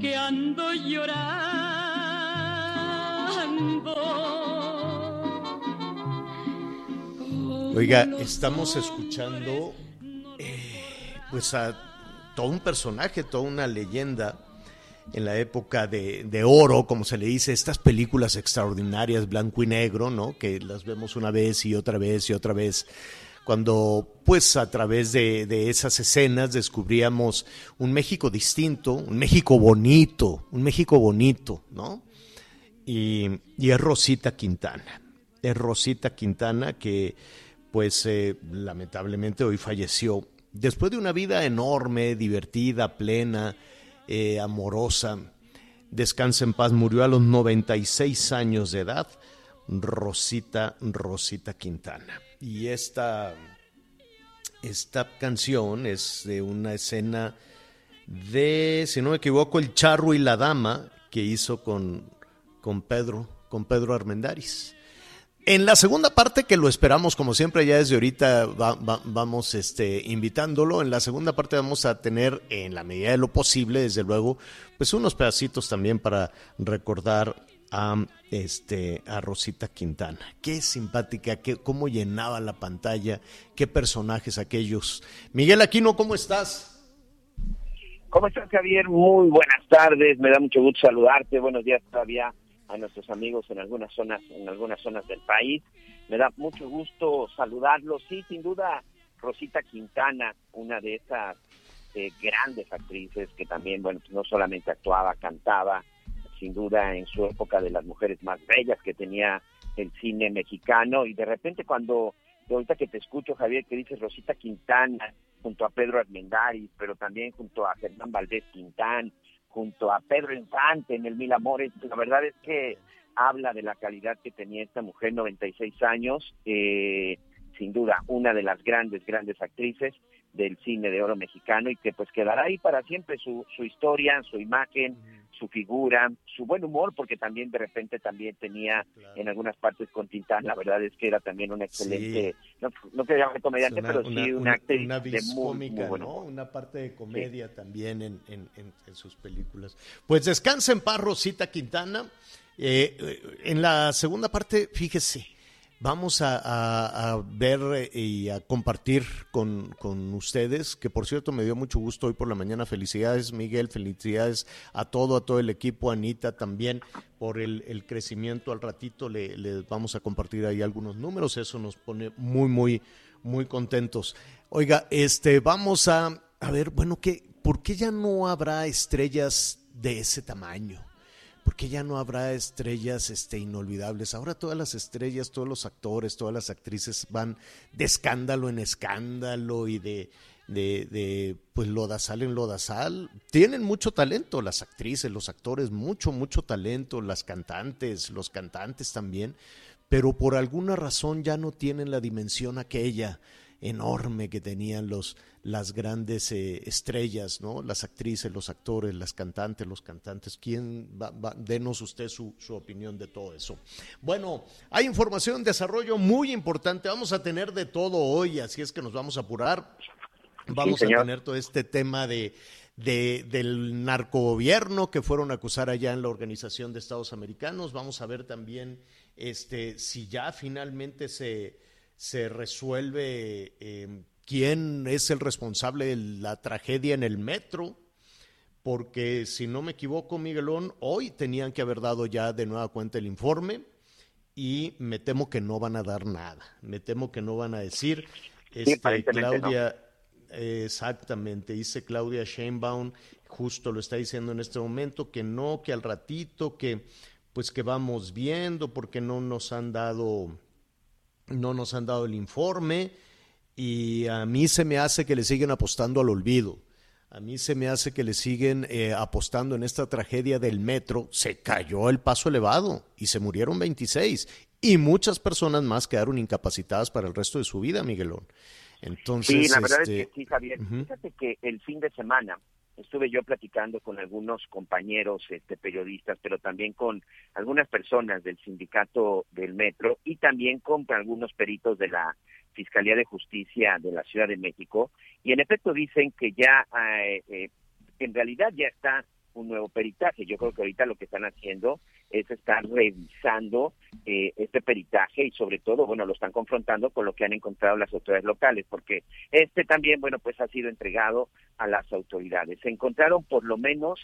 Que ando llorando. Oiga, estamos escuchando eh, pues a todo un personaje, toda una leyenda en la época de, de oro, como se le dice, estas películas extraordinarias, blanco y negro, ¿no? Que las vemos una vez y otra vez y otra vez. Cuando, pues, a través de, esas escenas descubríamos un México distinto, un México bonito, un México bonito, ¿no? y, y es Rosita Quintana. Es Rosita Quintana que, pues, eh, lamentablemente hoy falleció. Después de una vida enorme, divertida, plena, eh, amorosa, descansa en paz, murió a los 96 años de edad, Rosita, Rosita Quintana. Y esta, esta canción es de una escena de, si no me equivoco, El Charro y la Dama, que hizo con, con Pedro, con Pedro Armendáriz. En la segunda parte, que lo esperamos como siempre, ya desde ahorita va- va- vamos este, invitándolo, en la segunda parte vamos a tener, en la medida de lo posible, desde luego, pues unos pedacitos también para recordar a, este, a Rosita Quintana. Qué simpática, qué, cómo llenaba la pantalla, qué personajes aquellos. Miguel Aquino, ¿cómo estás? ¿Cómo estás, Javier? Muy buenas tardes. Me da mucho gusto saludarte. Buenos días todavía a nuestros amigos en algunas zonas, en algunas zonas del país. Me da mucho gusto saludarlos. Sí, sin duda, Rosita Quintana, una de esas eh, grandes actrices que también, bueno, pues no solamente actuaba, cantaba, sin duda en su época de las mujeres más bellas que tenía el cine mexicano. Y de repente cuando, ahorita que te escucho, Javier, que dices Rosita Quintana, junto a Pedro Armendáriz, pero también junto a Germán Valdés Quintán, junto a Pedro Infante en el Mil Amores. La verdad es que habla de la calidad que tenía esta mujer, 96 años, eh, sin duda una de las grandes, grandes actrices del cine de oro mexicano y que pues quedará ahí para siempre su, su historia, su imagen, su figura, su buen humor, porque también de repente también tenía en algunas partes con Tintán, la verdad es que era también una excelente, no, no que llamarme comediante, pero sí una, actriz una de muy, cómica, muy buen ¿no? Una parte de comedia también en, en- en- en sus películas. Pues descansa en paz, Rosita Quintana. Eh, eh, en la segunda parte, fíjese, vamos a, ver eh, y a compartir con, con ustedes, que por cierto me dio mucho gusto hoy por la mañana. Felicidades, Miguel, felicidades a todo, a todo el equipo, Anita también, por el, crecimiento. Al ratito le, vamos a compartir ahí algunos números, eso nos pone muy, muy, muy contentos. Oiga, este, vamos a, a ver, bueno, ¿qué, ¿por qué ya no habrá estrellas de ese tamaño? ¿Por qué ya no habrá estrellas este, inolvidables? Ahora todas las estrellas, todos los actores, todas las actrices van de escándalo en escándalo y de, de, de pues lodazal en lodazal. Tienen mucho talento las actrices, los actores, mucho, mucho talento, las cantantes, los cantantes también, pero por alguna razón ya no tienen la dimensión aquella enorme que tenían los las grandes eh, estrellas, ¿no? Las actrices, los actores, las cantantes, los cantantes. ¿Quién va, va? Denos usted su, su opinión de todo eso. Bueno, hay información, desarrollo muy importante. Vamos a tener de todo hoy, así es que nos vamos a apurar. Vamos Sí, a tener todo este tema de, de- del narcogobierno que fueron a acusar allá en la Organización de Estados Americanos. Vamos a ver también este, si ya finalmente se, se resuelve eh, quién es el responsable de la tragedia en el metro, porque si no me equivoco, Miguelón, hoy tenían que haber dado ya de nueva cuenta el informe y me temo que no van a dar nada. Me temo que no van a decir. Este, Claudia, exactamente, dice Claudia Sheinbaum, justo lo está diciendo en este momento, que no, que al ratito, que pues que vamos viendo, porque no nos han dado, no nos han dado el informe, y a mí se me hace que le siguen apostando al olvido. A mí se me hace que le siguen eh, apostando en esta tragedia del metro. Se cayó el paso elevado y se murieron 26 y muchas personas más quedaron incapacitadas para el resto de su vida, Miguelón. Entonces, sí, la verdad es que este, sí, Javier. Fíjate que el fin de semana estuve yo platicando con algunos compañeros este, periodistas, pero también con algunas personas del sindicato del metro y también con algunos peritos de la Fiscalía de Justicia de la Ciudad de México. Y en efecto dicen que ya eh, eh, en realidad ya está un nuevo peritaje. Yo creo que ahorita lo que están haciendo es estar revisando eh, este peritaje y sobre todo, bueno, lo están confrontando con lo que han encontrado las autoridades locales, porque este también, bueno, pues ha sido entregado a las autoridades. Se encontraron por lo menos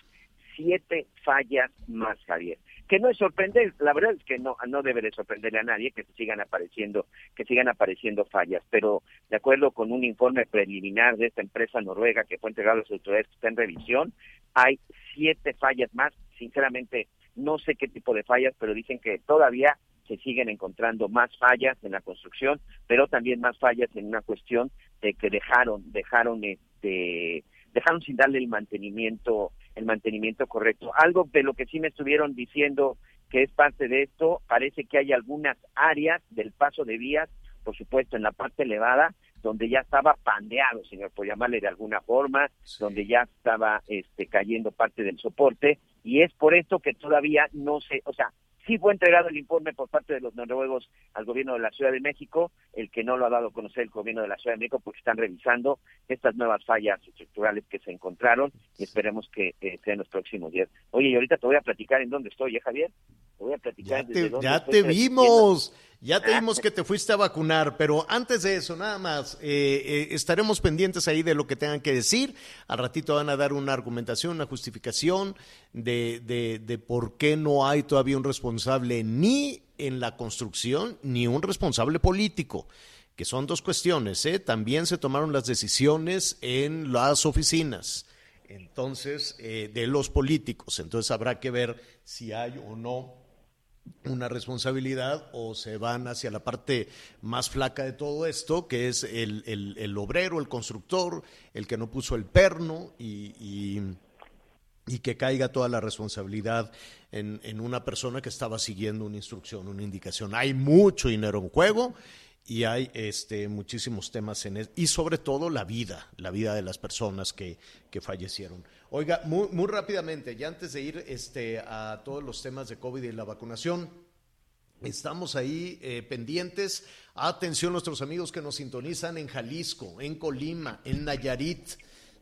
siete fallas más, Javier. Que no es sorprender, la verdad es que no, no debe de sorprenderle a nadie que sigan apareciendo, que sigan apareciendo fallas, pero de acuerdo con un informe preliminar de esta empresa noruega que fue entregado a las autoridades que está en revisión, hay siete fallas más. Sinceramente, no sé qué tipo de fallas, pero dicen que todavía se siguen encontrando más fallas en la construcción, pero también más fallas en una cuestión de que dejaron, dejaron este, dejaron sin darle el mantenimiento el mantenimiento correcto. Algo de lo que sí me estuvieron diciendo que es parte de esto, parece que hay algunas áreas del paso de vías, por supuesto en la parte elevada, donde ya estaba pandeado, señor, por llamarle de alguna forma, donde ya estaba este, cayendo parte del soporte, y es por esto que todavía no se, o sea, Sí fue entregado el informe por parte de los noruegos al gobierno de la Ciudad de México, el que no lo ha dado a conocer el gobierno de la Ciudad de México porque están revisando estas nuevas fallas estructurales que se encontraron y esperemos que eh, sean los próximos días. Oye, y ahorita te voy a platicar en dónde estoy, ¿eh, Javier? Te voy a platicar ya te, ya te vimos. Ya te vimos que te fuiste a vacunar, pero antes de eso, nada más, eh, eh, estaremos pendientes ahí de lo que tengan que decir. Al ratito van a dar una argumentación, una justificación de, de, de por qué no hay todavía un responsable ni en la construcción ni un responsable político que son dos cuestiones. ¿eh? También se tomaron las decisiones en las oficinas, entonces, eh, de los políticos. Entonces habrá que ver si hay o no una responsabilidad o se van hacia la parte más flaca de todo esto, que es el, el, obrero, el constructor, el que no puso el perno y, y, que caiga toda la responsabilidad en, en, una persona que estaba siguiendo una instrucción, una indicación. Hay mucho dinero en juego y hay este, muchísimos temas en y sobre todo la vida, la vida de las personas que, que fallecieron. Oiga, muy, muy rápidamente, ya antes de ir este, a todos los temas de COVID y la vacunación, estamos ahí eh, pendientes. Atención nuestros amigos que nos sintonizan en Jalisco, en Colima, en Nayarit,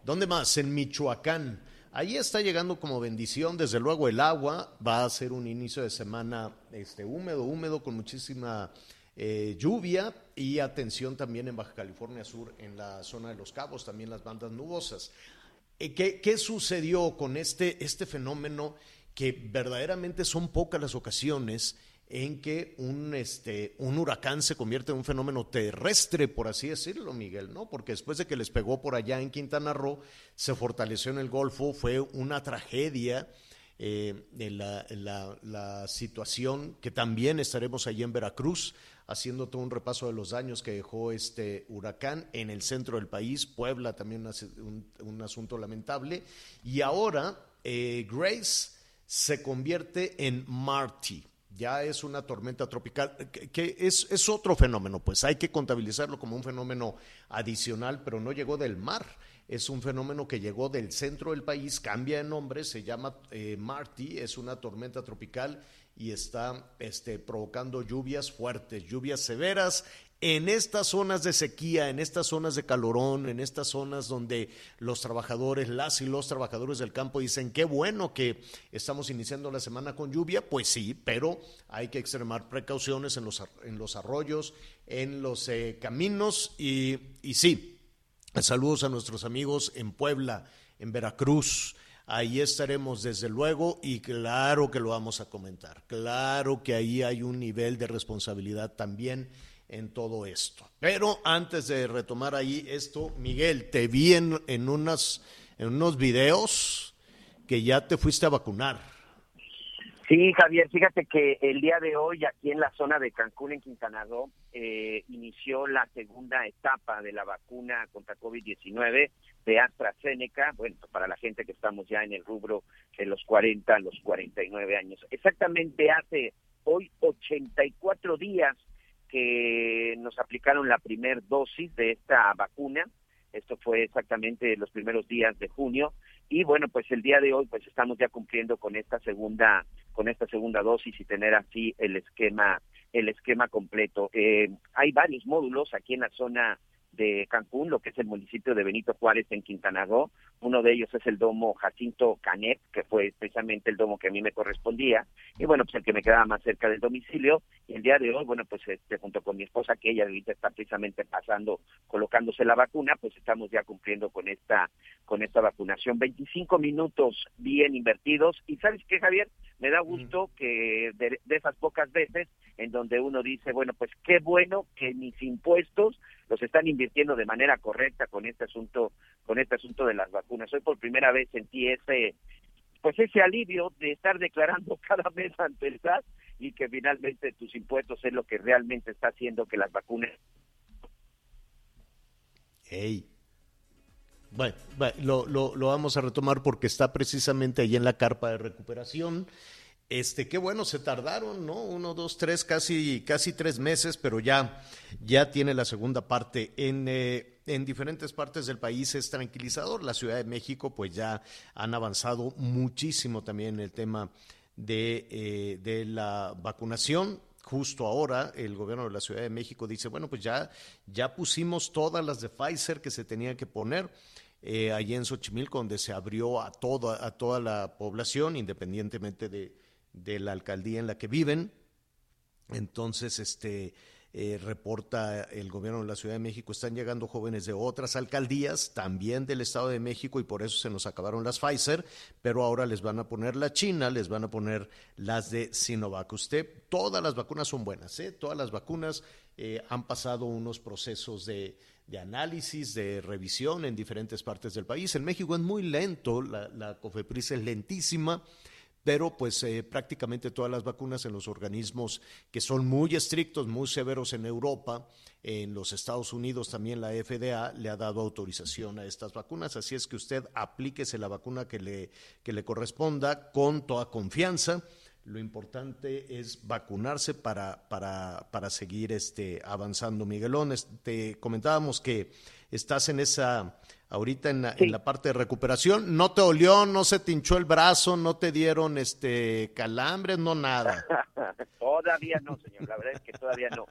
¿dónde más? En Michoacán. Ahí está llegando como bendición, desde luego el agua, va a ser un inicio de semana este, húmedo, húmedo, con muchísima eh, lluvia y atención también en Baja California Sur, en la zona de Los Cabos, también las bandas nubosas. Eh, ¿Qué, sucedió con este, este fenómeno que verdaderamente son pocas las ocasiones en que un, este, un huracán se convierte en un fenómeno terrestre, por así decirlo, Miguel, ¿no? Porque después de que les pegó por allá en Quintana Roo, se fortaleció en el Golfo, fue una tragedia eh, la, la, situación que también estaremos allí en Veracruz haciendo todo un repaso de los daños que dejó este huracán en el centro del país, Puebla también un, asunto lamentable, y ahora eh, Grace se convierte en Marty. Ya es una tormenta tropical, que, es, es otro fenómeno, pues. Hay que contabilizarlo como un fenómeno adicional, pero no llegó del mar es un fenómeno que llegó del centro del país, cambia de nombre, se llama eh, Marty, es una tormenta tropical y está este, provocando lluvias fuertes, lluvias severas en estas zonas de sequía, en estas zonas de calorón, en estas zonas donde los trabajadores, las y los trabajadores del campo dicen, qué bueno que estamos iniciando la semana con lluvia, pues sí, pero hay que extremar precauciones en los, en los arroyos, en los eh, caminos y, y sí, Saludos a nuestros amigos en Puebla, en Veracruz. Ahí estaremos desde luego y claro que lo vamos a comentar. Claro que ahí hay un nivel de responsabilidad también en todo esto. Pero antes de retomar ahí esto, Miguel, te vi en, en, unos videos que ya te fuiste a vacunar. Sí, Javier, fíjate que el día de hoy aquí en la zona de Cancún, en Quintana Roo, eh, inició la segunda etapa de la vacuna contra COVID-19 de AstraZeneca, bueno, para la gente que estamos ya en el rubro de los 40 a los 49 años. Exactamente hace hoy 84 días que nos aplicaron la primera dosis de esta vacuna. Esto fue exactamente los primeros días de junio y bueno, pues el día de hoy pues estamos ya cumpliendo con esta segunda con esta segunda dosis y tener así el esquema el esquema completo. Eh, hay varios módulos aquí en la zona de Cancún, lo que es el municipio de Benito Juárez en Quintana Roo. Uno de ellos es el domo Jacinto Canet, que fue precisamente el domo que a mí me correspondía, y bueno, pues el que me quedaba más cerca del domicilio. Y el día de hoy, bueno, pues este, junto con mi esposa, que ella ahorita está precisamente pasando, colocándose la vacuna, pues estamos ya cumpliendo con esta, con esta vacunación. 25 minutos bien invertidos. Y sabes qué, Javier, me da gusto que de, de esas pocas veces en donde uno dice, bueno, pues qué bueno que mis impuestos los están invirtiendo de manera correcta con este asunto, con este asunto de las vacunas. Hoy por primera vez sentí ese, pues ese alivio de estar declarando cada mes ante el SAT y que finalmente tus impuestos es lo que realmente está haciendo que las vacunas. Hey. Bueno, lo, lo, lo vamos a retomar porque está precisamente ahí en la carpa de recuperación este, qué bueno, se tardaron, ¿no? Uno, dos, tres, casi, casi tres meses, pero ya, ya tiene la segunda parte. En, eh, en diferentes partes del país es tranquilizador. La Ciudad de México, pues ya han avanzado muchísimo también en el tema de, eh, de la vacunación justo ahora el gobierno de la Ciudad de México dice, bueno, pues ya, ya pusimos todas las de Pfizer que se tenían que poner. Eh, allí en Xochimilco, donde se abrió a toda, a toda la población, independientemente de, de la alcaldía en la que viven. Entonces, este eh, reporta el gobierno de la Ciudad de México, están llegando jóvenes de otras alcaldías, también del Estado de México, y por eso se nos acabaron las Pfizer, pero ahora les van a poner la China, les van a poner las de Sinovac. Usted, todas las vacunas son buenas, ¿eh? todas las vacunas eh, han pasado unos procesos de, de, análisis, de revisión en diferentes partes del país. En México es muy lento, la, la COFEPRIS es lentísima pero pues eh, prácticamente todas las vacunas en los organismos que son muy estrictos, muy severos en Europa, en los Estados Unidos también la FDA le ha dado autorización a estas vacunas, así es que usted aplíquese la vacuna que le, que le corresponda con toda confianza. Lo importante es vacunarse para, para, para seguir este, avanzando. Miguelón, te comentábamos que estás en esa ahorita en la, en la, parte de recuperación. ¿No te olió, no se te hinchó el brazo, no te dieron este calambres, no nada? todavía no, señor, la verdad es que todavía no.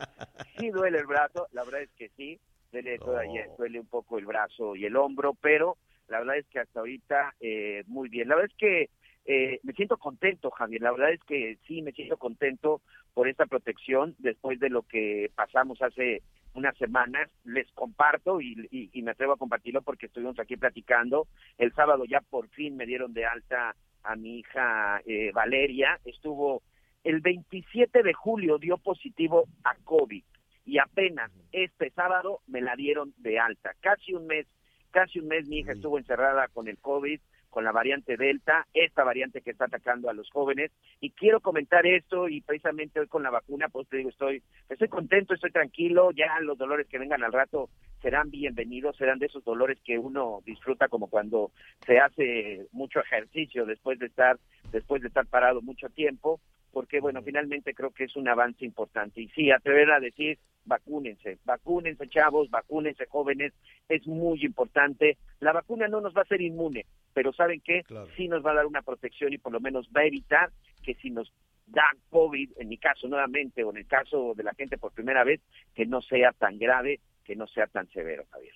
Sí duele el brazo, la verdad es que sí, duele, todavía, duele un poco el brazo y el hombro, pero la verdad es que hasta ahorita eh, muy bien. La verdad es que eh, me siento contento, Javier. La verdad es que sí, me siento contento por esta protección después de lo que pasamos hace unas semanas, les comparto y, y, me atrevo a compartirlo porque estuvimos aquí platicando. El sábado ya por fin me dieron de alta a mi hija eh, Valeria. Estuvo el 27 de julio dio positivo a COVID y apenas este sábado me la dieron de alta. Casi un mes, casi un mes mi hija estuvo encerrada con el COVID con la variante Delta, esta variante que está atacando a los jóvenes. Y quiero comentar esto y precisamente hoy con la vacuna, pues te digo, estoy, estoy contento, estoy tranquilo, ya los dolores que vengan al rato serán bienvenidos, serán de esos dolores que uno disfruta como cuando se hace mucho ejercicio después de estar, después de estar parado mucho tiempo porque bueno, finalmente creo que es un avance importante. Y sí, atrever a decir, vacúnense, vacúnense chavos, vacúnense jóvenes, es muy importante. La vacuna no nos va a hacer inmune, pero ¿saben qué? Sí nos va a dar una protección y por lo menos va a evitar que si nos da COVID, en mi caso nuevamente, o en el caso de la gente por primera vez, que no sea tan grave, que no sea tan severo, Javier.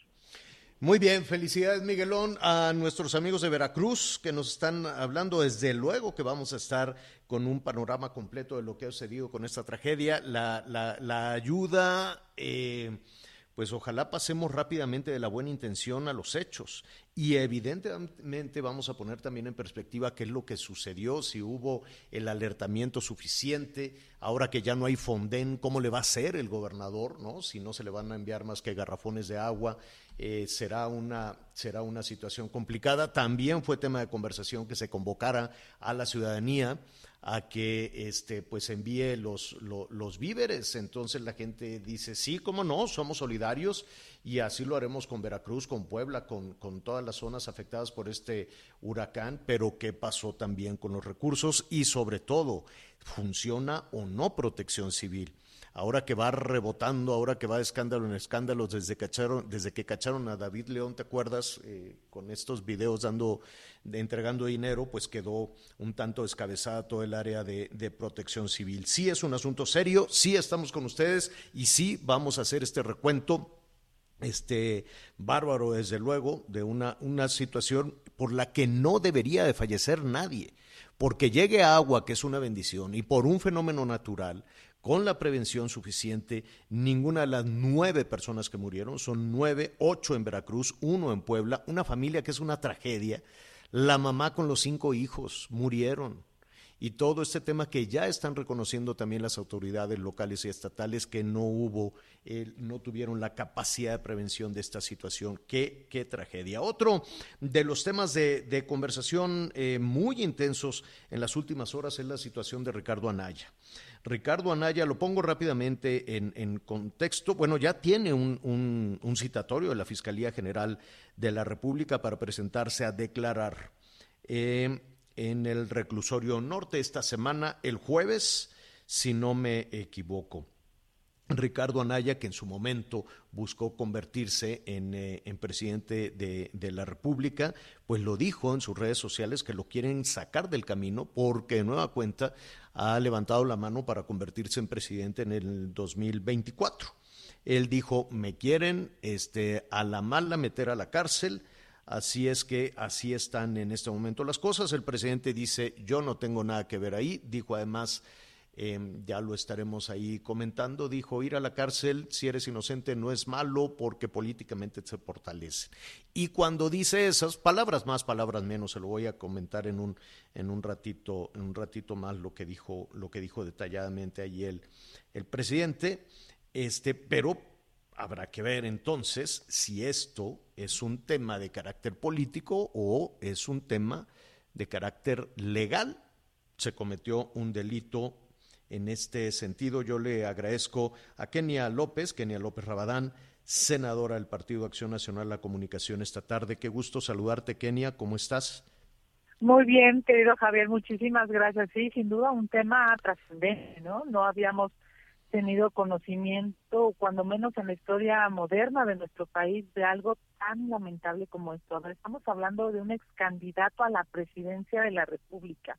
Muy bien, felicidades Miguelón a nuestros amigos de Veracruz que nos están hablando. Desde luego que vamos a estar con un panorama completo de lo que ha sucedido con esta tragedia. La, la, la ayuda, eh, pues ojalá pasemos rápidamente de la buena intención a los hechos. Y evidentemente vamos a poner también en perspectiva qué es lo que sucedió, si hubo el alertamiento suficiente, ahora que ya no hay Fonden, cómo le va a hacer el gobernador, ¿no? Si no se le van a enviar más que garrafones de agua, eh, será, una, será una situación complicada. También fue tema de conversación que se convocara a la ciudadanía a que este, pues envíe los, los, víveres. Entonces la gente dice, sí, cómo no, somos solidarios y así lo haremos con Veracruz, con Puebla, con, con todas las zonas afectadas por este huracán, pero qué pasó también con los recursos y sobre todo, ¿funciona o no protección civil? Ahora que va rebotando, ahora que va de escándalo en escándalos desde, cacharon, desde que cacharon a David León, ¿te acuerdas? Eh, con estos videos dando, entregando dinero, pues quedó un tanto descabezada todo el área de, de, protección civil. Sí es un asunto serio, sí estamos con ustedes y sí vamos a hacer este recuento este bárbaro, desde luego, de una, una situación por la que no debería de fallecer nadie, porque llegue agua, que es una bendición, y por un fenómeno natural, con la prevención suficiente, ninguna de las nueve personas que murieron, son nueve, ocho en Veracruz, uno en Puebla, una familia que es una tragedia, la mamá con los cinco hijos murieron, y todo este tema que ya están reconociendo también las autoridades locales y estatales que no hubo, no tuvieron la capacidad de prevención de esta situación. Qué, qué tragedia. Otro de los temas de, conversación eh, muy intensos en las últimas horas es la situación de Ricardo Anaya. Ricardo Anaya, lo pongo rápidamente en, contexto, bueno, ya tiene un, citatorio de la Fiscalía General de la República para presentarse a declarar. Eh, en el reclusorio norte esta semana, el jueves, si no me equivoco. Ricardo Anaya, que en su momento buscó convertirse en, eh, presidente de, la República, pues lo dijo en sus redes sociales que lo quieren sacar del camino porque de nueva cuenta ha levantado la mano para convertirse en presidente en el 2024. Él dijo, me quieren este, a la mala meter a la cárcel, Así es que así están en este momento las cosas. El presidente dice, yo no tengo nada que ver ahí. Dijo además, em, ya lo estaremos ahí comentando, dijo, ir a la cárcel si eres inocente no es malo porque políticamente se fortalece. Y cuando dice esas palabras más, palabras menos, se lo voy a comentar en un, en un ratito, en un ratito más lo que dijo, lo que dijo detalladamente allí el, el presidente, este, pero Habrá que ver entonces si esto es un tema de carácter político o es un tema de carácter legal. Se cometió un delito en este sentido. Yo le agradezco a Kenia López, Kenia López Rabadán, senadora del Partido Acción Nacional La Comunicación esta tarde. Qué gusto saludarte, Kenia. ¿Cómo estás? Muy bien, querido Javier, muchísimas gracias. Sí, sin duda un tema trascendente, ¿no? No habíamos tenido conocimiento, cuando menos en la historia moderna de nuestro país, de algo tan lamentable como esto. estamos hablando de un ex candidato a la presidencia de la República.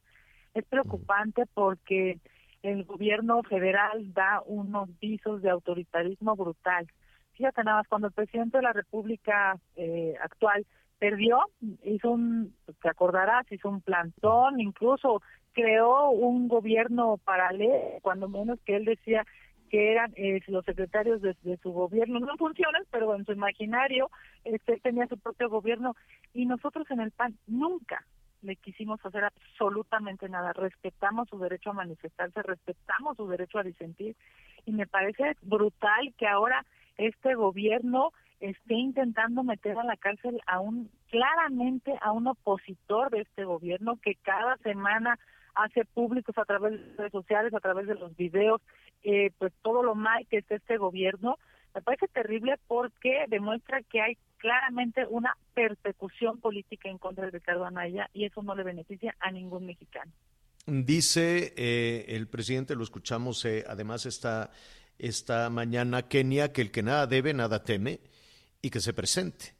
Es preocupante porque el gobierno federal da unos visos de autoritarismo brutal. Fíjate nada más, cuando el presidente de la República eh, actual perdió, hizo un, te acordarás, hizo un plantón, incluso creó un gobierno paralelo, cuando menos que él decía que eran eh, los secretarios de, su gobierno, no funcionan, pero en su imaginario este, tenía su propio gobierno y nosotros en el PAN nunca le quisimos hacer absolutamente nada, respetamos su derecho a manifestarse, respetamos su derecho a disentir y me parece brutal que ahora este gobierno esté intentando meter a la cárcel a un claramente a un opositor de este gobierno que cada semana hace públicos a través de redes sociales, a través de los videos, eh, pues todo lo mal que está este gobierno, me parece terrible porque demuestra que hay claramente una persecución política en contra de Ricardo Anaya y eso no le beneficia a ningún mexicano. Dice eh, el presidente, lo escuchamos eh, además esta, esta mañana, Kenia, que el que nada debe, nada teme y que se presente.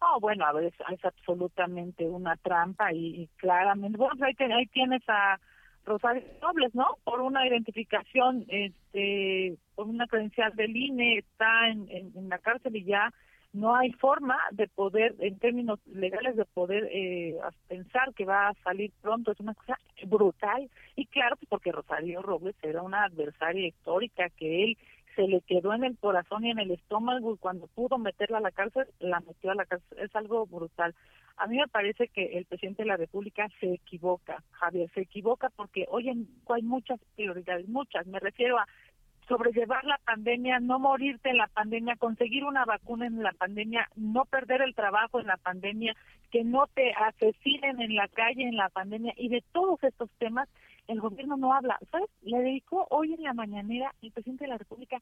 Oh, bueno, a ver, es, absolutamente una trampa y, claramente, bueno, pues ahí, ahí tienes a Rosario Robles, ¿no? Por una identificación, este, por una credencial del INE, está en, en, la cárcel y ya no hay forma de poder, en términos legales, de poder eh, pensar que va a salir pronto. Es una cosa brutal. Y claro, pues porque Rosario Robles era una adversaria histórica que él se le quedó en el corazón y en el estómago y cuando pudo meterla a la cárcel, la metió a la cárcel. Es algo brutal. A mí me parece que el presidente de la República se equivoca, Javier, se equivoca porque hoy en, hay muchas prioridades, muchas. Me refiero a sobrellevar la pandemia, no morirte en la pandemia, conseguir una vacuna en la pandemia, no perder el trabajo en la pandemia, que no te asesinen en la calle en la pandemia y de todos estos temas el gobierno no habla. ¿Sabes? Le dedicó hoy en la mañanera el presidente de la República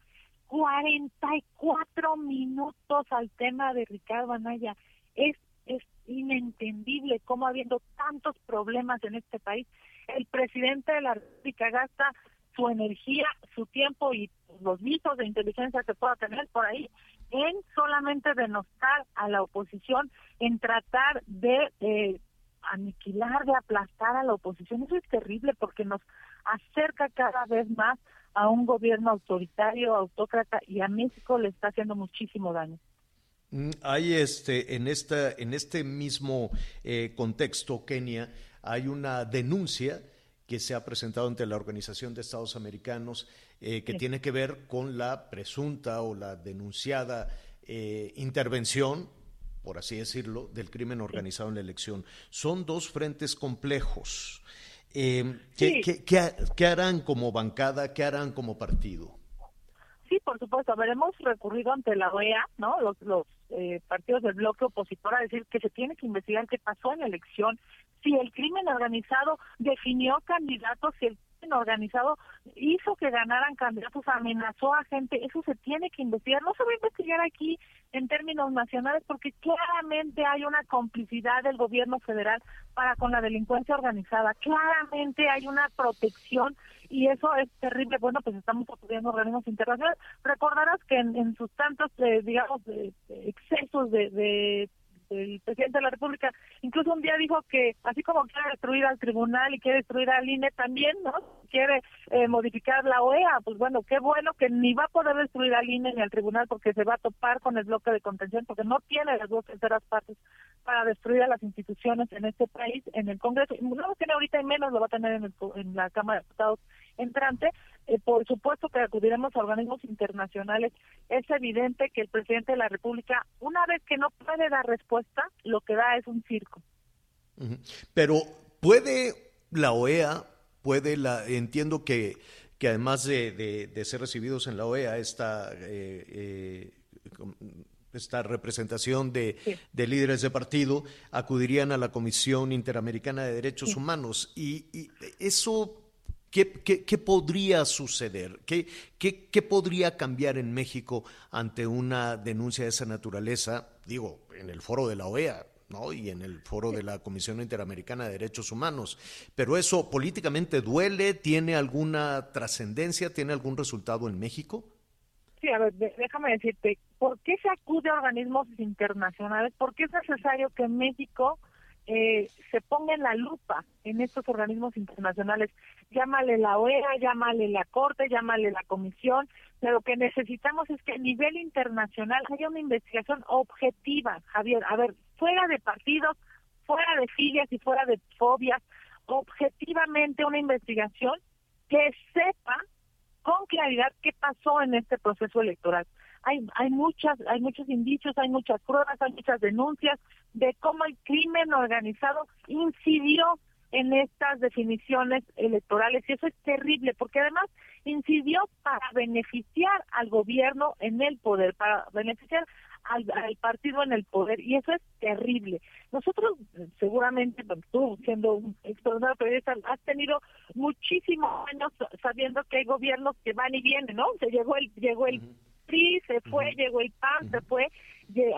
44 minutos al tema de Ricardo Anaya. Es, es inentendible cómo habiendo tantos problemas en este país, el presidente de la República gasta su energía, su tiempo y los visos de inteligencia que pueda tener por ahí en solamente denostar a la oposición, en tratar de eh, aniquilar, de aplastar a la oposición. Eso es terrible porque nos acerca cada vez más a un gobierno autoritario, autócrata y a México le está haciendo muchísimo daño. Mm, hay este en esta en este mismo eh, contexto Kenia hay una denuncia que se ha presentado ante la Organización de Estados Americanos, eh, que tiene que ver con la presunta o la denunciada eh, intervención, por así decirlo, del crimen organizado en la elección. Son dos frentes complejos. Eh, ¿qué, harán como bancada? ¿Qué harán como partido? Sí, por supuesto. Habremos recurrido ante la OEA, ¿no? Los, los partidos del bloque opositor a decir que se tiene que investigar qué pasó en la elección, si el crimen organizado definió candidatos, si el crimen organizado hizo que ganaran candidatos, amenazó a gente, eso se tiene que investigar. No se va a investigar aquí en términos nacionales porque claramente hay una complicidad del gobierno federal para con la delincuencia organizada. Claramente hay una protección y eso es terrible. Bueno, pues estamos acudiendo organismos internacionales. Recordarás que en, sus tantos, eh, digamos, excesos de el presidente de la República incluso un día dijo que así como quiere destruir al tribunal y quiere destruir al INE también, ¿no? Quiere eh, modificar la OEA, pues bueno, qué bueno que ni va a poder destruir al INE ni al tribunal porque se va a topar con el bloque de contención porque no tiene las dos terceras partes para destruir a las instituciones en este país, en el Congreso, no lo tiene ahorita y menos lo va a tener en, en la Cámara de Diputados entrante, eh, por supuesto que acudiremos a organismos internacionales. Es evidente que el presidente de la República, una vez que no puede dar respuesta, lo que da es un circo. Pero puede la OEA, puede la, entiendo que, que además de, de, ser recibidos en la OEA, esta, eh, eh, esta representación de, de, líderes de partido acudirían a la Comisión Interamericana de Derechos Humanos. Y, y eso ¿Qué, qué, podría suceder? ¿Qué, ¿Qué, podría cambiar en México ante una denuncia de esa naturaleza? Digo, en el foro de la OEA ¿no? y en el foro de la Comisión Interamericana de Derechos Humanos. Pero eso políticamente duele, tiene alguna trascendencia, tiene algún resultado en México? Sí, a ver, déjame decirte, ¿por qué se acude a organismos internacionales? ¿Por qué es necesario que México eh, se ponga en la lupa en estos organismos internacionales. Llámale la OEA, llámale la Corte, llámale la Comisión, pero lo que necesitamos es que a nivel internacional haya una investigación objetiva, Javier. A ver, fuera de partidos, fuera de filias y fuera de fobias, objetivamente una investigación que sepa con claridad qué pasó en este proceso electoral hay, hay muchas, hay muchos indicios, hay muchas pruebas, hay muchas denuncias de cómo el crimen organizado incidió en estas definiciones electorales y eso es terrible porque además incidió para beneficiar al gobierno en el poder, para beneficiar al, partido en el poder y eso es terrible. Nosotros seguramente, tú siendo un extraordinario periodista, has tenido muchísimos años sabiendo que hay gobiernos que van y vienen, ¿no? Se llegó el llegó el PRI, se fue, llegó el PAN, se fue,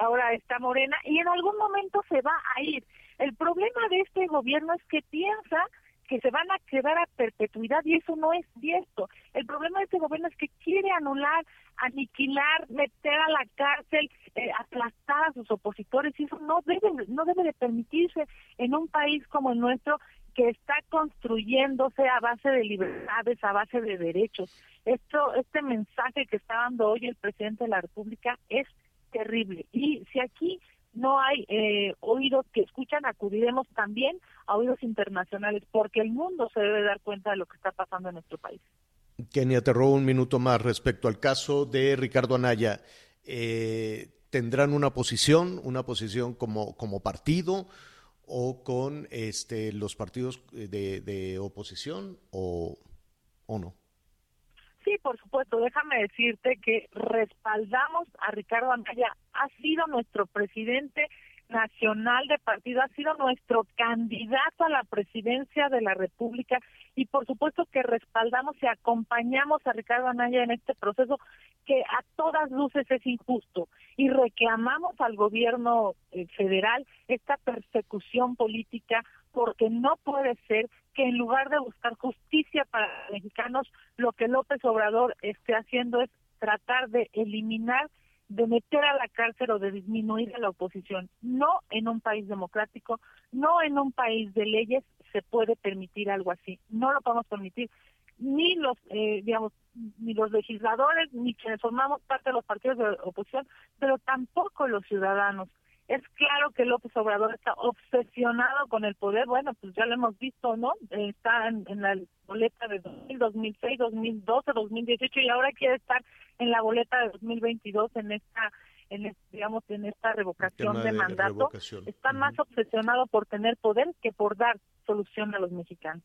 ahora está Morena y en algún momento se va a ir. El problema de este gobierno es que piensa que se van a quedar a perpetuidad y eso no es cierto. El problema de este gobierno es que quiere anular, aniquilar, meter a la cárcel, eh, aplastar a sus opositores y eso no debe, no debe de permitirse en un país como el nuestro que está construyéndose a base de libertades, a base de derechos. Esto, este mensaje que está dando hoy el presidente de la República es terrible. Y si aquí no hay eh, oídos que escuchan, acudiremos también a oídos internacionales, porque el mundo se debe dar cuenta de lo que está pasando en nuestro país. Kenia, te robo un minuto más respecto al caso de Ricardo Anaya. Eh, ¿Tendrán una posición, una posición como, como partido o con este, los partidos de, de oposición o, o no? Sí, por supuesto. Déjame decirte que respaldamos a Ricardo Anaya. Ha sido nuestro presidente nacional de partido, ha sido nuestro candidato a la presidencia de la República y por supuesto que respaldamos y acompañamos a Ricardo Anaya en este proceso que a todas luces es injusto. Y reclamamos al gobierno eh, federal esta persecución política porque no puede ser que en lugar de buscar justicia para los mexicanos, lo que López Obrador esté haciendo es tratar de eliminar de meter a la cárcel o de disminuir a la oposición. No en un país democrático, no en un país de leyes se puede permitir algo así. No lo podemos permitir. Ni los, eh, digamos, ni los legisladores, ni quienes formamos parte de los partidos de oposición, pero tampoco los ciudadanos. Es claro que López Obrador está obsesionado con el poder, bueno, pues ya lo hemos visto, ¿no? Está en, la boleta de 2000, 2006, 2012, 2018 y ahora quiere estar en la boleta de 2022 en esta en digamos en esta revocación de, mandato está más obsesionado por tener poder que por dar solución a los mexicanos.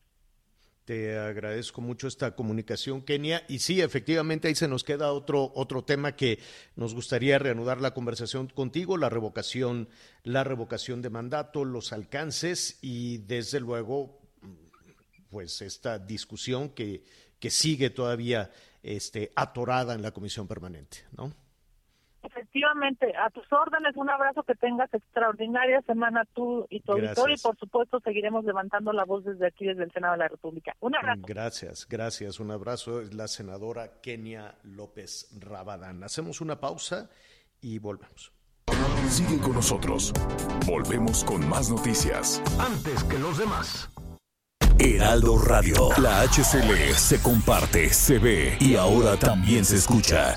Te agradezco mucho esta comunicación, Kenia. Y sí, efectivamente, ahí se nos queda otro, otro tema que nos gustaría reanudar la conversación contigo, la revocación, la revocación de mandato, los alcances y desde luego, pues esta discusión que, que sigue todavía este, atorada en la comisión permanente, ¿no? Efectivamente, a tus órdenes, un abrazo, que tengas extraordinaria semana tú y tu auditorio y por supuesto seguiremos levantando la voz desde aquí, desde el Senado de la República. Un abrazo. Gracias, gracias, un abrazo. Es la senadora Kenia López Rabadán. Hacemos una pausa y volvemos. Sigue con nosotros. Volvemos con más noticias. Antes que los demás. Heraldo Radio, la HCL se comparte, se ve y ahora también se escucha.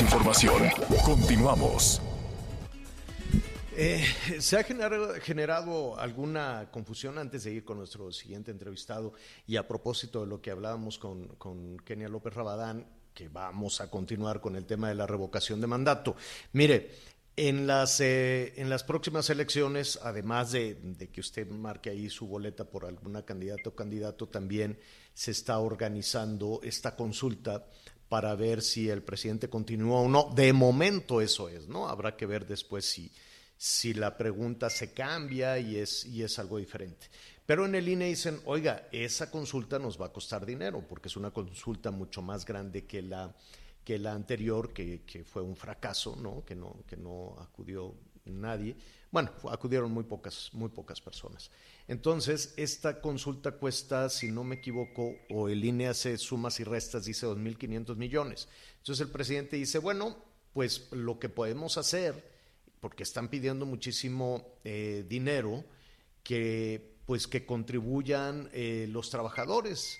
Información. Continuamos. Eh, ¿Se ha generado, alguna confusión antes de ir con nuestro siguiente entrevistado? Y a propósito de lo que hablábamos con, con Kenia López Rabadán, que vamos a continuar con el tema de la revocación de mandato. Mire, en las, eh, en las próximas elecciones, además de, de, que usted marque ahí su boleta por alguna candidata o candidato, también se está organizando esta consulta para ver si el presidente continúa o no. De momento eso es, ¿no? Habrá que ver después si, si la pregunta se cambia y es, y es algo diferente. Pero en el INE dicen, oiga, esa consulta nos va a costar dinero, porque es una consulta mucho más grande que la, que la anterior, que, que fue un fracaso, ¿no? Que, no, que no acudió nadie. Bueno, acudieron muy pocas, muy pocas personas. Entonces, esta consulta cuesta, si no me equivoco, o el INE hace sumas y restas, dice 2.500 millones. Entonces el presidente dice, bueno, pues lo que podemos hacer, porque están pidiendo muchísimo eh, dinero, que pues que contribuyan eh, los trabajadores.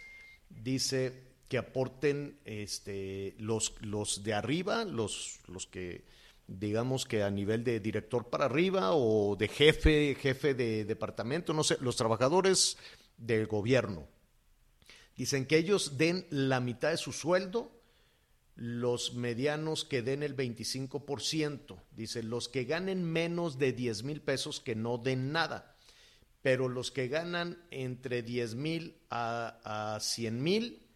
Dice que aporten este, los, los de arriba, los, los que digamos que a nivel de director para arriba o de jefe, jefe de departamento, no sé, los trabajadores del gobierno. Dicen que ellos den la mitad de su sueldo, los medianos que den el 25%. Dicen, los que ganen menos de 10 mil pesos que no den nada, pero los que ganan entre 10 mil a, a 100 mil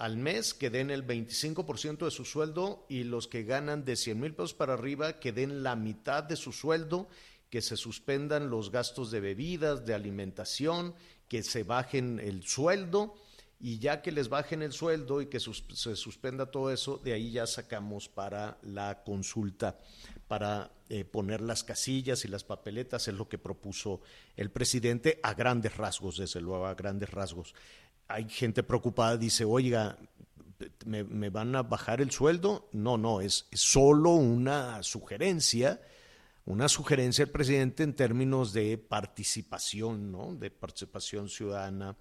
al mes que den el 25% de su sueldo y los que ganan de 100 mil pesos para arriba que den la mitad de su sueldo, que se suspendan los gastos de bebidas, de alimentación, que se bajen el sueldo y ya que les bajen el sueldo y que se suspenda todo eso, de ahí ya sacamos para la consulta, para eh, poner las casillas y las papeletas, es lo que propuso el presidente a grandes rasgos, desde luego, a grandes rasgos hay gente preocupada, dice, oiga, ¿me, van a bajar el sueldo? No, no, es, solo una sugerencia una sugerencia del presidente en términos de participación, ¿no? de participación ciudadana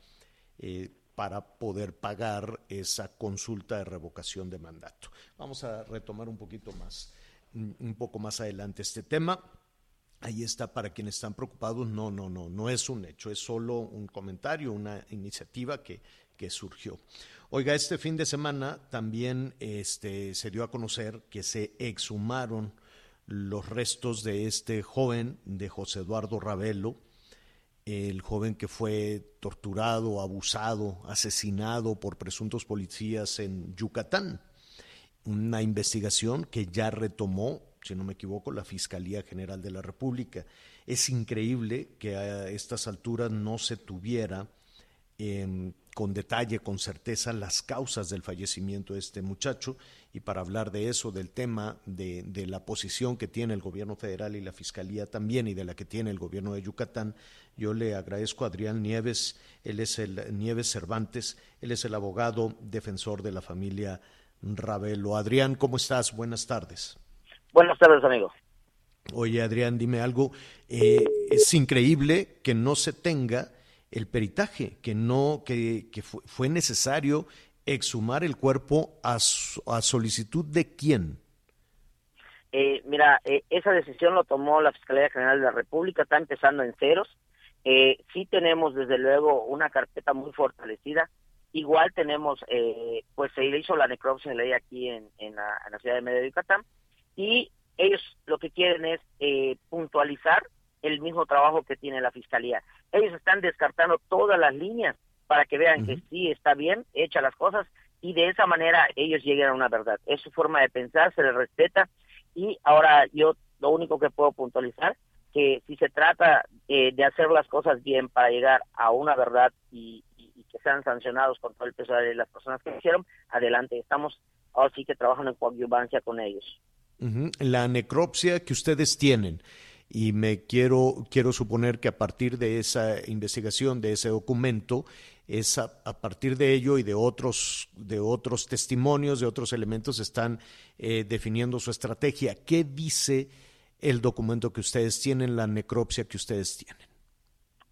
eh, para poder pagar esa consulta de revocación de mandato. Vamos a retomar un poquito más, un poco más adelante este tema. Ahí está para quienes están preocupados. No, no, no, no es un hecho, es solo un comentario, una iniciativa que, que surgió. Oiga, este fin de semana también este, se dio a conocer que se exhumaron los restos de este joven, de José Eduardo Ravelo, el joven que fue torturado, abusado, asesinado por presuntos policías en Yucatán. Una investigación que ya retomó, si no me equivoco, la Fiscalía General de la República. Es increíble que a estas alturas no se tuviera eh, con detalle, con certeza, las causas del fallecimiento de este muchacho y para hablar de eso, del tema, de, de, la posición que tiene el gobierno federal y la fiscalía también y de la que tiene el gobierno de Yucatán, yo le agradezco a Adrián Nieves, él es el Nieves Cervantes, él es el abogado defensor de la familia Ravelo. Adrián, ¿cómo estás? Buenas tardes. Buenas tardes, amigo. Oye, Adrián, dime algo. Eh, es increíble que no se tenga el peritaje, que no, que, que fue, fue, necesario exhumar el cuerpo a, a solicitud de quién. Eh, mira, eh, esa decisión lo tomó la Fiscalía General de la República, está empezando en ceros. Eh, sí tenemos desde luego una carpeta muy fortalecida. Igual tenemos, eh, pues se hizo la necropsia de ley aquí en, en, la, en la ciudad de Medio de Yucatán y ellos lo que quieren es eh, puntualizar el mismo trabajo que tiene la fiscalía. Ellos están descartando todas las líneas para que vean uh -huh. que sí está bien, hecha las cosas y de esa manera ellos lleguen a una verdad. Es su forma de pensar, se les respeta y ahora yo lo único que puedo puntualizar que si se trata eh, de hacer las cosas bien para llegar a una verdad y, y, y, que sean sancionados con todo el peso de las personas que hicieron, adelante. Estamos ahora sí que trabajando en coadyuvancia con ellos. La necropsia que ustedes tienen, y me quiero, quiero suponer que a partir de esa investigación, de ese documento, es a, a, partir de ello y de otros, de otros testimonios, de otros elementos, están eh, definiendo su estrategia. ¿Qué dice el documento que ustedes tienen, la necropsia que ustedes tienen?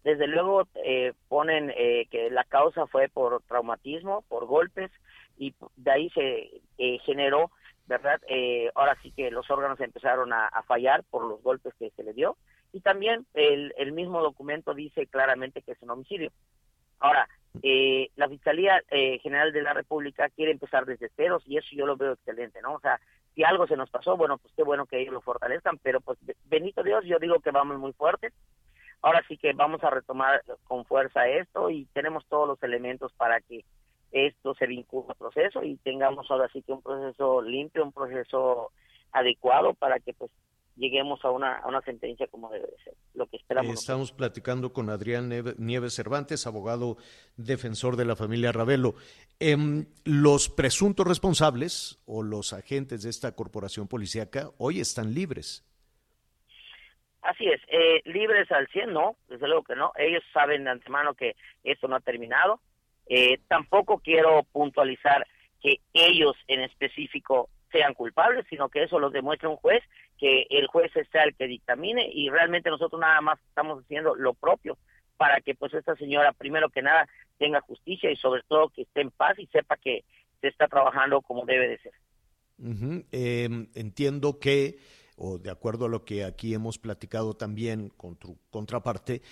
Desde luego eh, ponen eh, que la causa fue por traumatismo, por golpes, y de ahí se eh, generó ¿verdad? Eh, ahora sí que los órganos empezaron a, fallar por los golpes que se le dio y también el, el mismo documento dice claramente que es un homicidio. Ahora, eh, la Fiscalía eh, General de la República quiere empezar desde ceros y eso yo lo veo excelente, ¿no? O sea, si algo se nos pasó, bueno, pues qué bueno que ellos lo fortalezcan, pero pues bendito Dios, yo digo que vamos muy fuertes. Ahora sí que vamos a retomar con fuerza esto y tenemos todos los elementos para que esto se vincula al proceso y tengamos ahora sí que un proceso limpio, un proceso adecuado para que pues lleguemos a una, a una sentencia como debe de ser, lo que esperamos. Estamos nosotros. platicando con Adrián Nieves Cervantes, abogado defensor de la familia Ravelo. Eh, los presuntos responsables o los agentes de esta corporación policíaca hoy están libres. Así es, eh, libres al 100 no, desde luego que no, ellos saben de antemano que esto no ha terminado, eh, tampoco quiero puntualizar que ellos en específico sean culpables, sino que eso lo demuestre un juez, que el juez sea el que dictamine y realmente nosotros nada más estamos haciendo lo propio para que pues esta señora primero que nada tenga justicia y sobre todo que esté en paz y sepa que se está trabajando como debe de ser. Eh, entiendo que, o de acuerdo a lo que aquí hemos platicado también con tu contraparte,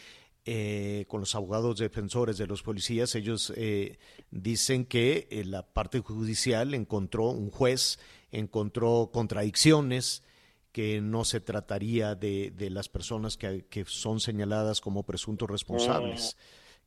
eh, con los abogados defensores de los policías, ellos eh, dicen que eh, la parte judicial encontró, un juez encontró contradicciones, que no se trataría de, de las personas que, que, son señaladas como presuntos responsables.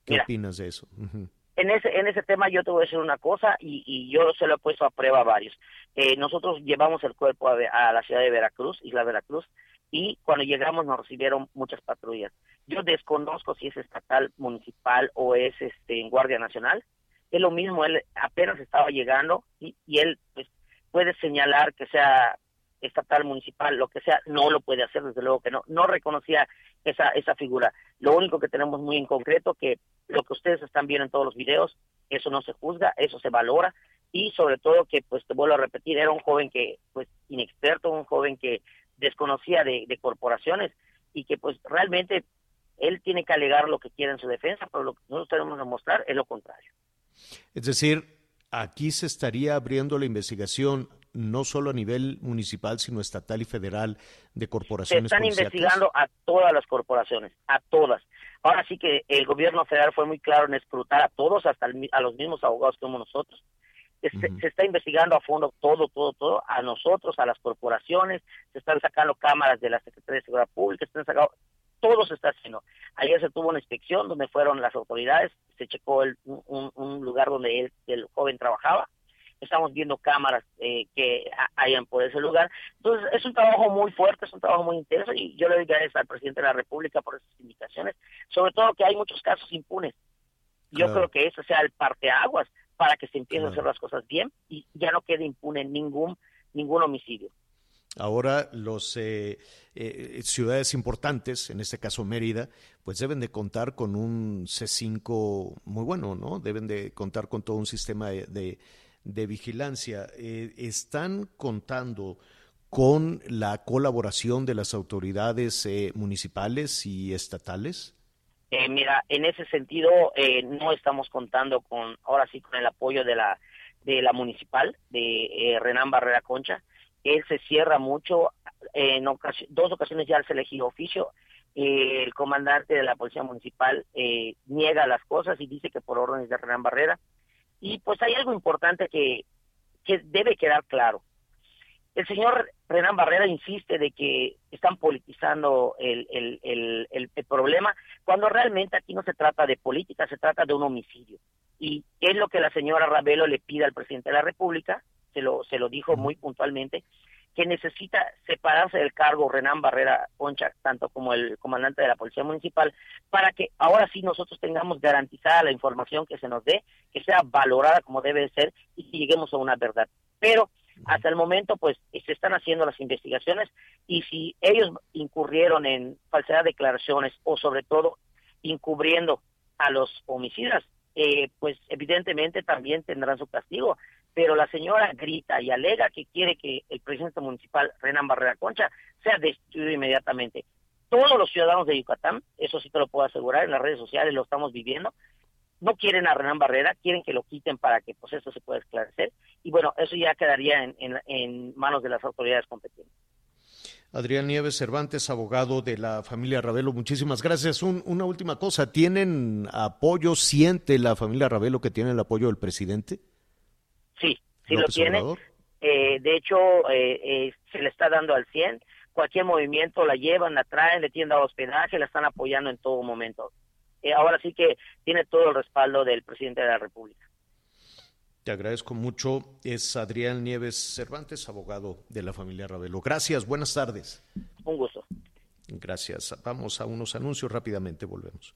¿Qué Mira, opinas de eso? Uh -huh. En ese, en ese tema yo te voy a decir una cosa y, y yo se lo he puesto a prueba a varios. Eh, nosotros llevamos el cuerpo a, a la ciudad de Veracruz, Isla Veracruz, y cuando llegamos nos recibieron muchas patrullas. Yo desconozco si es estatal, municipal o es este en Guardia Nacional. Es lo mismo, él apenas estaba llegando y, y él pues, puede señalar que sea estatal, municipal, lo que sea, no lo puede hacer, desde luego que no. No reconocía esa, esa figura. Lo único que tenemos muy en concreto, que lo que ustedes están viendo en todos los videos, eso no se juzga, eso se valora y sobre todo que, pues te vuelvo a repetir, era un joven que, pues inexperto, un joven que desconocía de, de corporaciones y que pues realmente él tiene que alegar lo que quiera en su defensa, pero lo que nosotros tenemos que mostrar es lo contrario. Es decir, aquí se estaría abriendo la investigación no solo a nivel municipal, sino estatal y federal de corporaciones. Se están investigando a todas las corporaciones, a todas. Ahora sí que el gobierno federal fue muy claro en escrutar a todos, hasta a los mismos abogados como nosotros. Se, está investigando a fondo todo, todo, todo, a nosotros, a las corporaciones, se están sacando cámaras de la Secretaría de Seguridad Pública, se están sacando, todo se está haciendo. Ayer se tuvo una inspección donde fueron las autoridades, se checó el, un, un, lugar donde él, el joven trabajaba, estamos viendo cámaras eh, que hayan por ese lugar. Entonces, es un trabajo muy fuerte, es un trabajo muy intenso y yo le doy gracias al presidente de la República por esas indicaciones, sobre todo que hay muchos casos impunes. Yo Claro. creo que eso sea el parteaguas para que se empiecen a hacer las cosas bien y ya no quede impune ningún ningún homicidio. Ahora los eh, eh, ciudades importantes, en este caso Mérida, pues deben de contar con un C5 muy bueno, ¿no? Deben de contar con todo un sistema de, de- vigilancia. Eh, ¿Están contando con la colaboración de las autoridades eh, municipales y estatales? Eh, mira, en ese sentido no estamos contando con, ahora sí, con el apoyo de la de la municipal de Renán Barrera Concha. Él se cierra mucho. en dos ocasiones ya se elegido oficio. El comandante de la policía municipal eh, niega las cosas y dice que por órdenes de Renán Barrera. Y pues hay algo importante que, que debe quedar claro. El señor Renan Barrera insiste de que están politizando el, el, el- el problema, cuando realmente aquí no se trata de política, se trata de un homicidio. Y es lo que la señora Ravelo le pide al presidente de la República, se lo, se lo dijo muy puntualmente, que necesita separarse del cargo Renan Barrera Concha, tanto como el comandante de la Policía Municipal, para que ahora sí nosotros tengamos garantizada la información que se nos dé, que sea valorada como debe de ser y que lleguemos a una verdad. Pero hasta el momento, pues, se están haciendo las investigaciones y si ellos incurrieron en falsedad de declaraciones o sobre todo encubriendo a los homicidas, eh, pues evidentemente también tendrán su castigo. Pero la señora grita y alega que quiere que el presidente municipal, Renan Barrera Concha, sea destituido inmediatamente. Todos los ciudadanos de Yucatán, eso sí te lo puedo asegurar, en las redes sociales lo estamos viviendo, no quieren a Renan Barrera, quieren que lo quiten para que pues esto se pueda esclarecer. Y bueno, eso ya quedaría en, manos de las autoridades competentes. Adrián Nieves Cervantes, abogado de la familia Ravelo, muchísimas gracias. Un- una última cosa, ¿tienen apoyo? ¿Siente la familia Ravelo que tiene el apoyo del presidente? Sí, sí lo tiene. Eh, de hecho, eh, eh, se le está dando al 100. Cualquier movimiento la llevan, la traen, le tienen dado hospedaje, la están apoyando en todo momento. Ahora sí que tiene todo el respaldo del presidente de la República. Te agradezco mucho. Es Adrián Nieves Cervantes, abogado de la familia Ravelo. Gracias, buenas tardes. Un gusto. Gracias. Vamos a unos anuncios rápidamente, volvemos.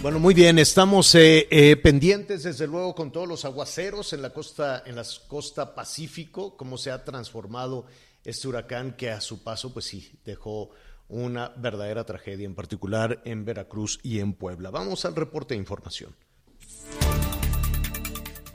Bueno, muy bien, estamos eh, eh, pendientes desde luego con todos los aguaceros en la costa, en la costa Pacífico, cómo se ha transformado este huracán que a su paso, pues sí, dejó una verdadera tragedia, en particular en Veracruz y en Puebla. Vamos al reporte de información.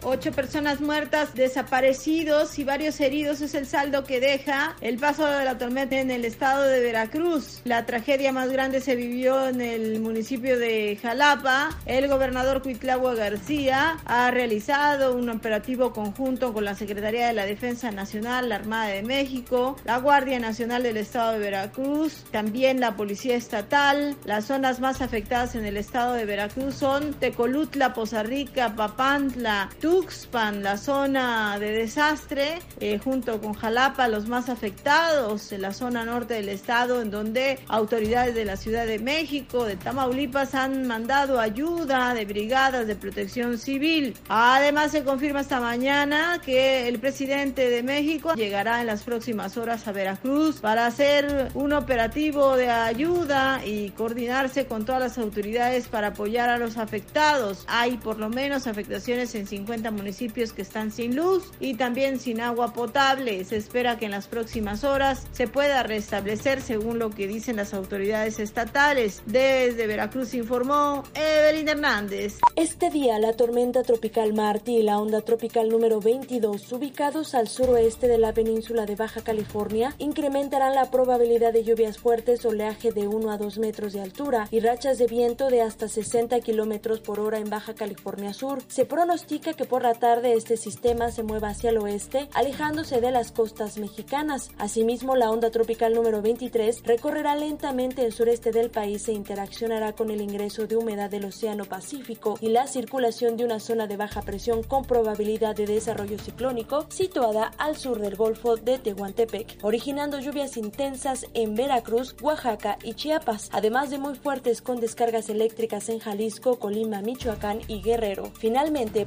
Ocho personas muertas, desaparecidos y varios heridos es el saldo que deja el paso de la tormenta en el estado de Veracruz. La tragedia más grande se vivió en el municipio de Jalapa. El gobernador Cuitlagua García ha realizado un operativo conjunto con la Secretaría de la Defensa Nacional, la Armada de México, la Guardia Nacional del estado de Veracruz, también la Policía Estatal. Las zonas más afectadas en el estado de Veracruz son Tecolutla, Poza Rica, Papantla, Tuxpan, la zona de desastre, eh, junto con Jalapa, los más afectados, en la zona norte del estado, en donde autoridades de la Ciudad de México, de Tamaulipas, han mandado ayuda de brigadas de protección civil. Además, se confirma esta mañana que el presidente de México llegará en las próximas horas a Veracruz para hacer un operativo de ayuda y coordinarse con todas las autoridades para apoyar a los afectados. Hay por lo menos afectaciones en 50 municipios que están sin luz y también sin agua potable. Se espera que en las próximas horas se pueda restablecer según lo que dicen las autoridades estatales. Desde Veracruz informó Evelyn Hernández. Este día la tormenta tropical Marty y la onda tropical número 22 ubicados al suroeste de la península de Baja California incrementarán la probabilidad de lluvias fuertes, oleaje de 1 a 2 metros de altura y rachas de viento de hasta 60 kilómetros por hora en Baja California Sur. Se pronostica que por la tarde este sistema se mueva hacia el oeste, alejándose de las costas mexicanas. Asimismo, la onda tropical número 23 recorrerá lentamente el sureste del país e interaccionará con el ingreso de humedad del Océano Pacífico y la circulación de una zona de baja presión con probabilidad de desarrollo ciclónico situada al sur del Golfo de Tehuantepec, originando lluvias intensas en Veracruz, Oaxaca y Chiapas, además de muy fuertes con descargas eléctricas en Jalisco, Colima, Michoacán y Guerrero. Finalmente,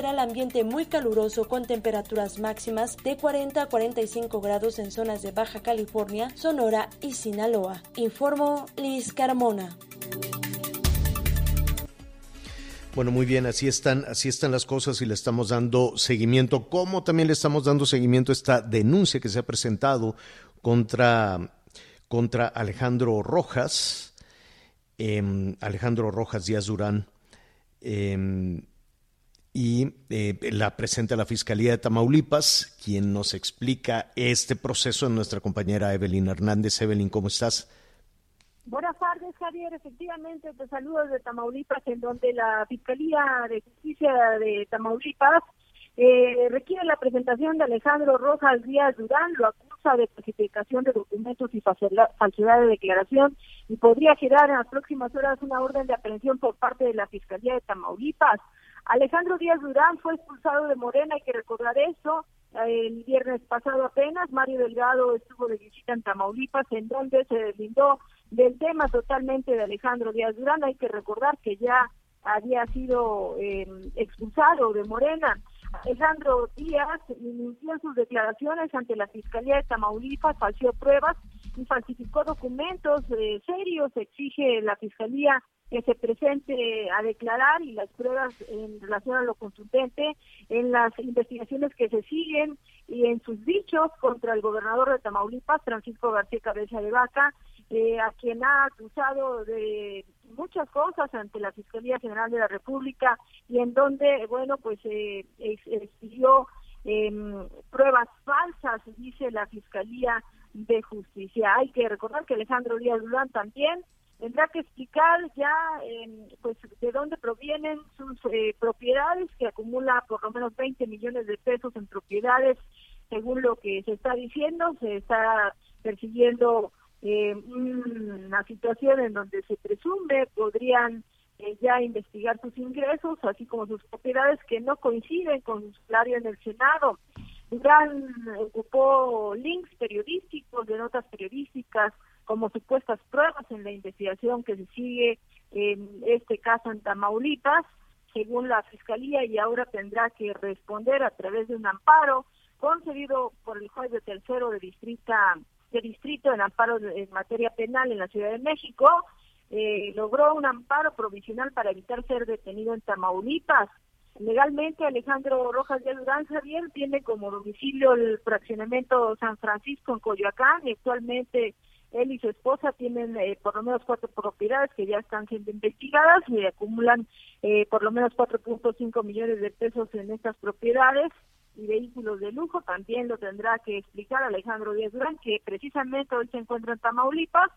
prevalecerá el ambiente muy caluroso con temperaturas máximas de 40 a 45 grados en zonas de Baja California, Sonora y Sinaloa. Informó Liz Carmona. Bueno, muy bien, así están, así están las cosas y le estamos dando seguimiento, como también le estamos dando seguimiento a esta denuncia que se ha presentado contra, contra Alejandro Rojas, eh, Alejandro Rojas Díaz Durán, eh, y eh, la presenta la Fiscalía de Tamaulipas, quien nos explica este proceso nuestra compañera Evelyn Hernández. Evelyn, ¿cómo estás? Buenas tardes, Javier. Efectivamente, te saludo desde Tamaulipas, en donde la Fiscalía de Justicia de Tamaulipas eh, requiere la presentación de Alejandro Rojas Díaz Durán, lo acusa de falsificación de documentos y falsedad de declaración y podría girar en las próximas horas una orden de aprehensión por parte de la Fiscalía de Tamaulipas. Alejandro Díaz Durán fue expulsado de Morena, hay que recordar eso, el viernes pasado apenas, Mario Delgado estuvo de visita en Tamaulipas, en donde se deslindó del tema totalmente de Alejandro Díaz Durán. Hay que recordar que ya había sido eh, expulsado de Morena. Alejandro Díaz inició sus declaraciones ante la Fiscalía de Tamaulipas, falseó pruebas y falsificó documentos eh, serios. Exige la Fiscalía que se presente a declarar y las pruebas en relación a lo contundente en las investigaciones que se siguen y en sus dichos contra el gobernador de Tamaulipas, Francisco García Cabeza de Vaca, eh, a quien ha acusado de muchas cosas ante la Fiscalía General de la República y en donde, bueno, pues eh, exigió em, pruebas falsas, dice la Fiscalía de Justicia. Hay que recordar que Alejandro Díaz Durán también tendrá que explicar ya em, pues de dónde provienen sus eh, propiedades que acumula por lo menos 20 millones de pesos en propiedades según lo que se está diciendo se está persiguiendo eh, una situación en donde se presume podrían eh, ya investigar sus ingresos, así como sus propiedades que no coinciden con su salario en el Senado. Durán ocupó links periodísticos de notas periodísticas como supuestas pruebas en la investigación que se sigue en este caso en Tamaulipas, según la Fiscalía, y ahora tendrá que responder a través de un amparo concedido por el juez de tercero de distrito de distrito en amparo en materia penal en la Ciudad de México, eh, logró un amparo provisional para evitar ser detenido en Tamaulipas. Legalmente, Alejandro Rojas de Durán Javier tiene como domicilio el fraccionamiento San Francisco en Coyoacán y actualmente él y su esposa tienen eh, por lo menos cuatro propiedades que ya están siendo investigadas y acumulan eh, por lo menos 4.5 millones de pesos en estas propiedades y vehículos de lujo. También lo tendrá que explicar Alejandro Díaz Durán, que precisamente hoy se encuentra en Tamaulipas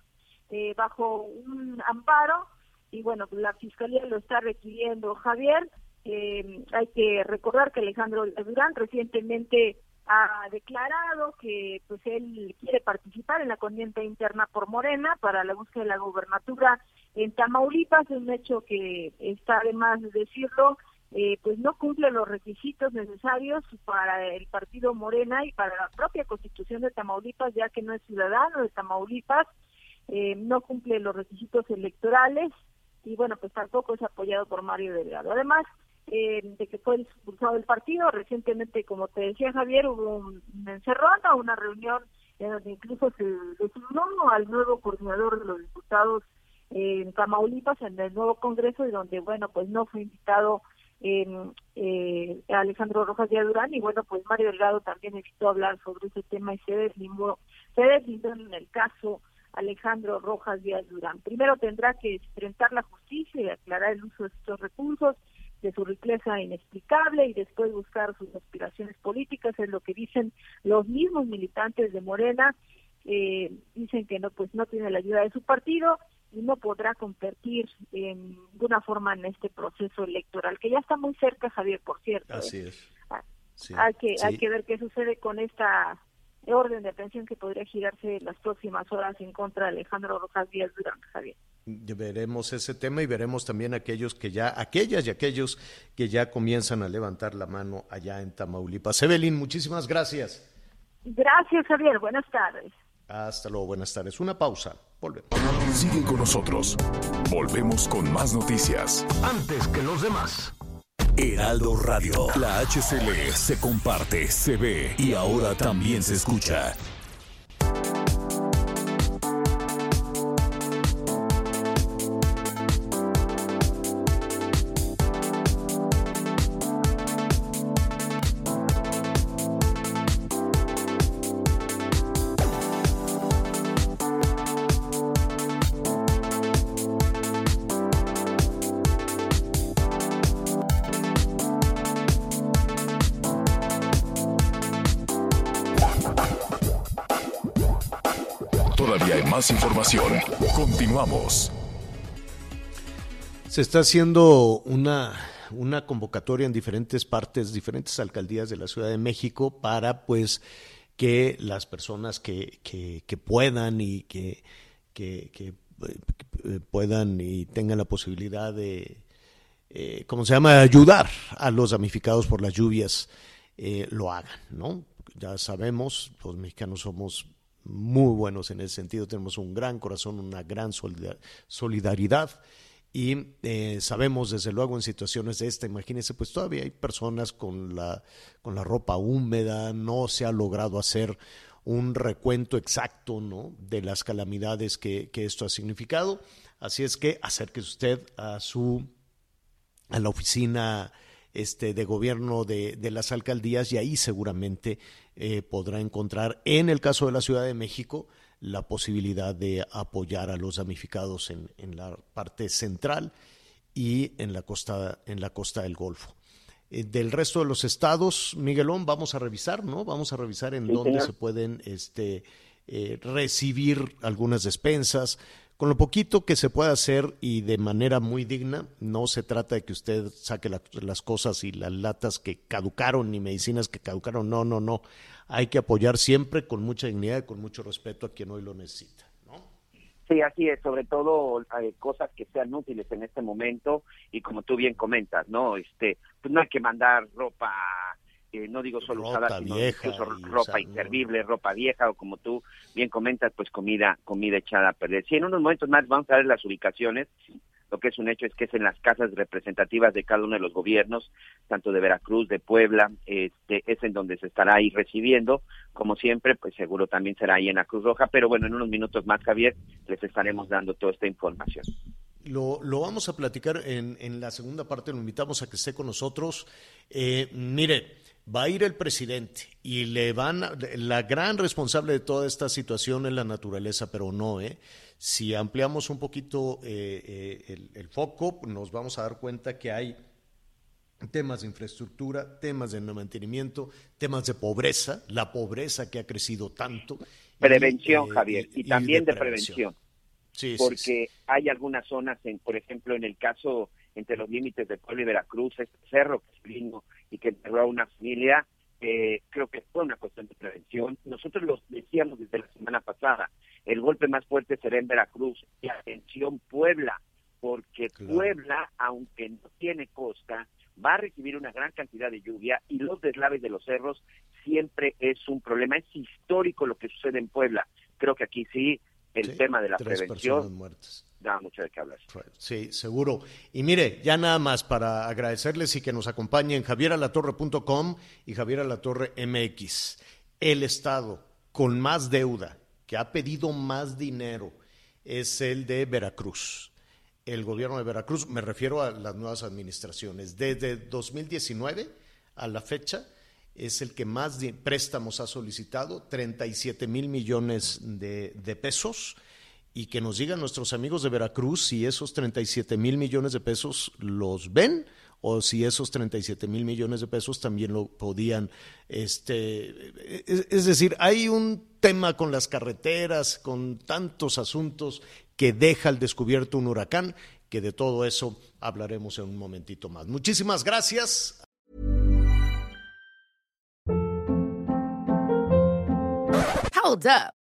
eh, bajo un amparo y bueno, la fiscalía lo está requiriendo. Javier, eh, hay que recordar que Alejandro Durán recientemente ha declarado que pues él quiere participar en la contienda interna por Morena para la búsqueda de la gobernatura en Tamaulipas, es un hecho que está además de decirlo eh, pues no cumple los requisitos necesarios para el partido Morena y para la propia constitución de Tamaulipas, ya que no es ciudadano de Tamaulipas, eh, no cumple los requisitos electorales y bueno, pues tampoco es apoyado por Mario Delgado. Además, eh, de que fue expulsado del partido, recientemente, como te decía Javier, hubo un, encerrona, una reunión en donde incluso se designó al nuevo coordinador de los diputados en Tamaulipas, en el nuevo Congreso, y donde, bueno, pues no fue invitado eh, Alejandro Rojas de Durán. Y bueno pues Mario Delgado también necesitó hablar sobre ese tema y se deslindó, se deslindó en el caso Alejandro Rojas Díaz Durán. Primero tendrá que enfrentar la justicia y aclarar el uso de estos recursos, de su riqueza inexplicable y después buscar sus aspiraciones políticas, es lo que dicen los mismos militantes de Morena, eh, dicen que no pues no tiene la ayuda de su partido y no podrá competir en ninguna forma en este proceso electoral, que ya está muy cerca, Javier, por cierto. Así ¿eh? es. Ah, hay, que, hay que ver qué sucede con esta orden de atención que podría girarse las próximas horas en contra de Alejandro Rojas Díaz Durán, Javier. Veremos ese tema y veremos también aquellos que ya, aquellas y aquellos que ya comienzan a levantar la mano allá en Tamaulipas. Evelyn, muchísimas gracias. Gracias, Javier. Buenas tardes. Hasta luego, buenas tardes. Una pausa. Volvemos. Sigue con nosotros. Volvemos con más noticias. Antes que los demás. Heraldo Radio. La HCL se comparte, se ve y ahora también se escucha. Información. Continuamos. Se está haciendo una, una convocatoria en diferentes partes, diferentes alcaldías de la Ciudad de México para pues que las personas que, que, puedan y que, que, eh, puedan y tengan la posibilidad de, eh, ¿cómo se llama?, ayudar a los damnificados por las lluvias, eh, lo hagan, ¿no? Ya sabemos, los mexicanos somos muy buenos en ese sentido, tenemos un gran corazón, una gran solidaridad y eh, sabemos desde luego en situaciones de esta, imagínense, pues todavía hay personas con la, con la ropa húmeda, no se ha logrado hacer un recuento exacto ¿no? de las calamidades que, que esto ha significado. Así es que acérquese usted a su a la oficina este, de gobierno de, de las alcaldías y ahí seguramente eh, podrá encontrar, en el caso de la Ciudad de México, la posibilidad de apoyar a los damnificados en, en la parte central y en la costa, en la costa del Golfo. Eh, del resto de los estados, Miguelón, vamos a revisar, ¿no? Vamos a revisar en dónde se pueden este, eh, recibir algunas despensas, con lo poquito que se pueda hacer y de manera muy digna, no se trata de que usted saque las cosas y las latas que caducaron ni medicinas que caducaron, no, no, no. Hay que apoyar siempre con mucha dignidad y con mucho respeto a quien hoy lo necesita. Sí, así es, sobre todo hay cosas que sean útiles en este momento y como tú bien comentas, ¿no? Este, pues no hay que mandar ropa no digo solo usada, sino incluso ropa inservible, ropa vieja o como tú bien comentas, pues comida comida echada a perder. Sí, en unos momentos más vamos a ver las ubicaciones. Lo que es un hecho es que es en las casas representativas de cada uno de los gobiernos, tanto de Veracruz, de Puebla, este, es en donde se estará ahí recibiendo. Como siempre, pues seguro también será ahí en la Cruz Roja, pero bueno, en unos minutos más, Javier, les estaremos dando toda esta información. Lo, lo, vamos a platicar en, en, la segunda parte, lo invitamos a que esté con nosotros. Eh, mire, va a ir el presidente y le van la gran responsable de toda esta situación es la naturaleza, pero no, ¿eh? Si ampliamos un poquito eh, eh, el, foco, nos vamos a dar cuenta que hay temas de infraestructura, temas de mantenimiento, temas de pobreza, la pobreza que ha crecido tanto. Prevención, Javier, y, también de, prevención. Sí, porque hay algunas zonas, en, por ejemplo, en el caso entre los límites de Puebla y Veracruz, este cerro que es lindo y que enterró a una familia, eh, creo que fue una cuestión de prevención. Nosotros lo decíamos desde la semana pasada, el golpe más fuerte será en Veracruz y atención Puebla, porque Puebla, aunque no tiene costa, va a recibir una gran cantidad de lluvia y los deslaves de los cerros siempre es un problema. Es histórico lo que sucede en Puebla. Creo que aquí sí el tema de la prevención da mucho de qué hablar. Sí, seguro. Y mire, ya nada más para agradecerles y que nos acompañen javieralatorre.com y javieralatorre MX. El Estado con más deuda, que ha pedido más dinero, es el de Veracruz. El gobierno de Veracruz, me refiero a las nuevas administraciones. Desde 2019 a la fecha, es el que más préstamos ha solicitado, 37 mil millones de, de, pesos, y que nos digan nuestros amigos de Veracruz si esos 37 mil millones de pesos los ven o si esos 37 mil millones de pesos también lo podían, este, es, decir, hay un tema con las carreteras, con tantos asuntos que deja al descubierto un huracán, que de todo eso hablaremos en un momentito más. Muchísimas gracias. Hold up.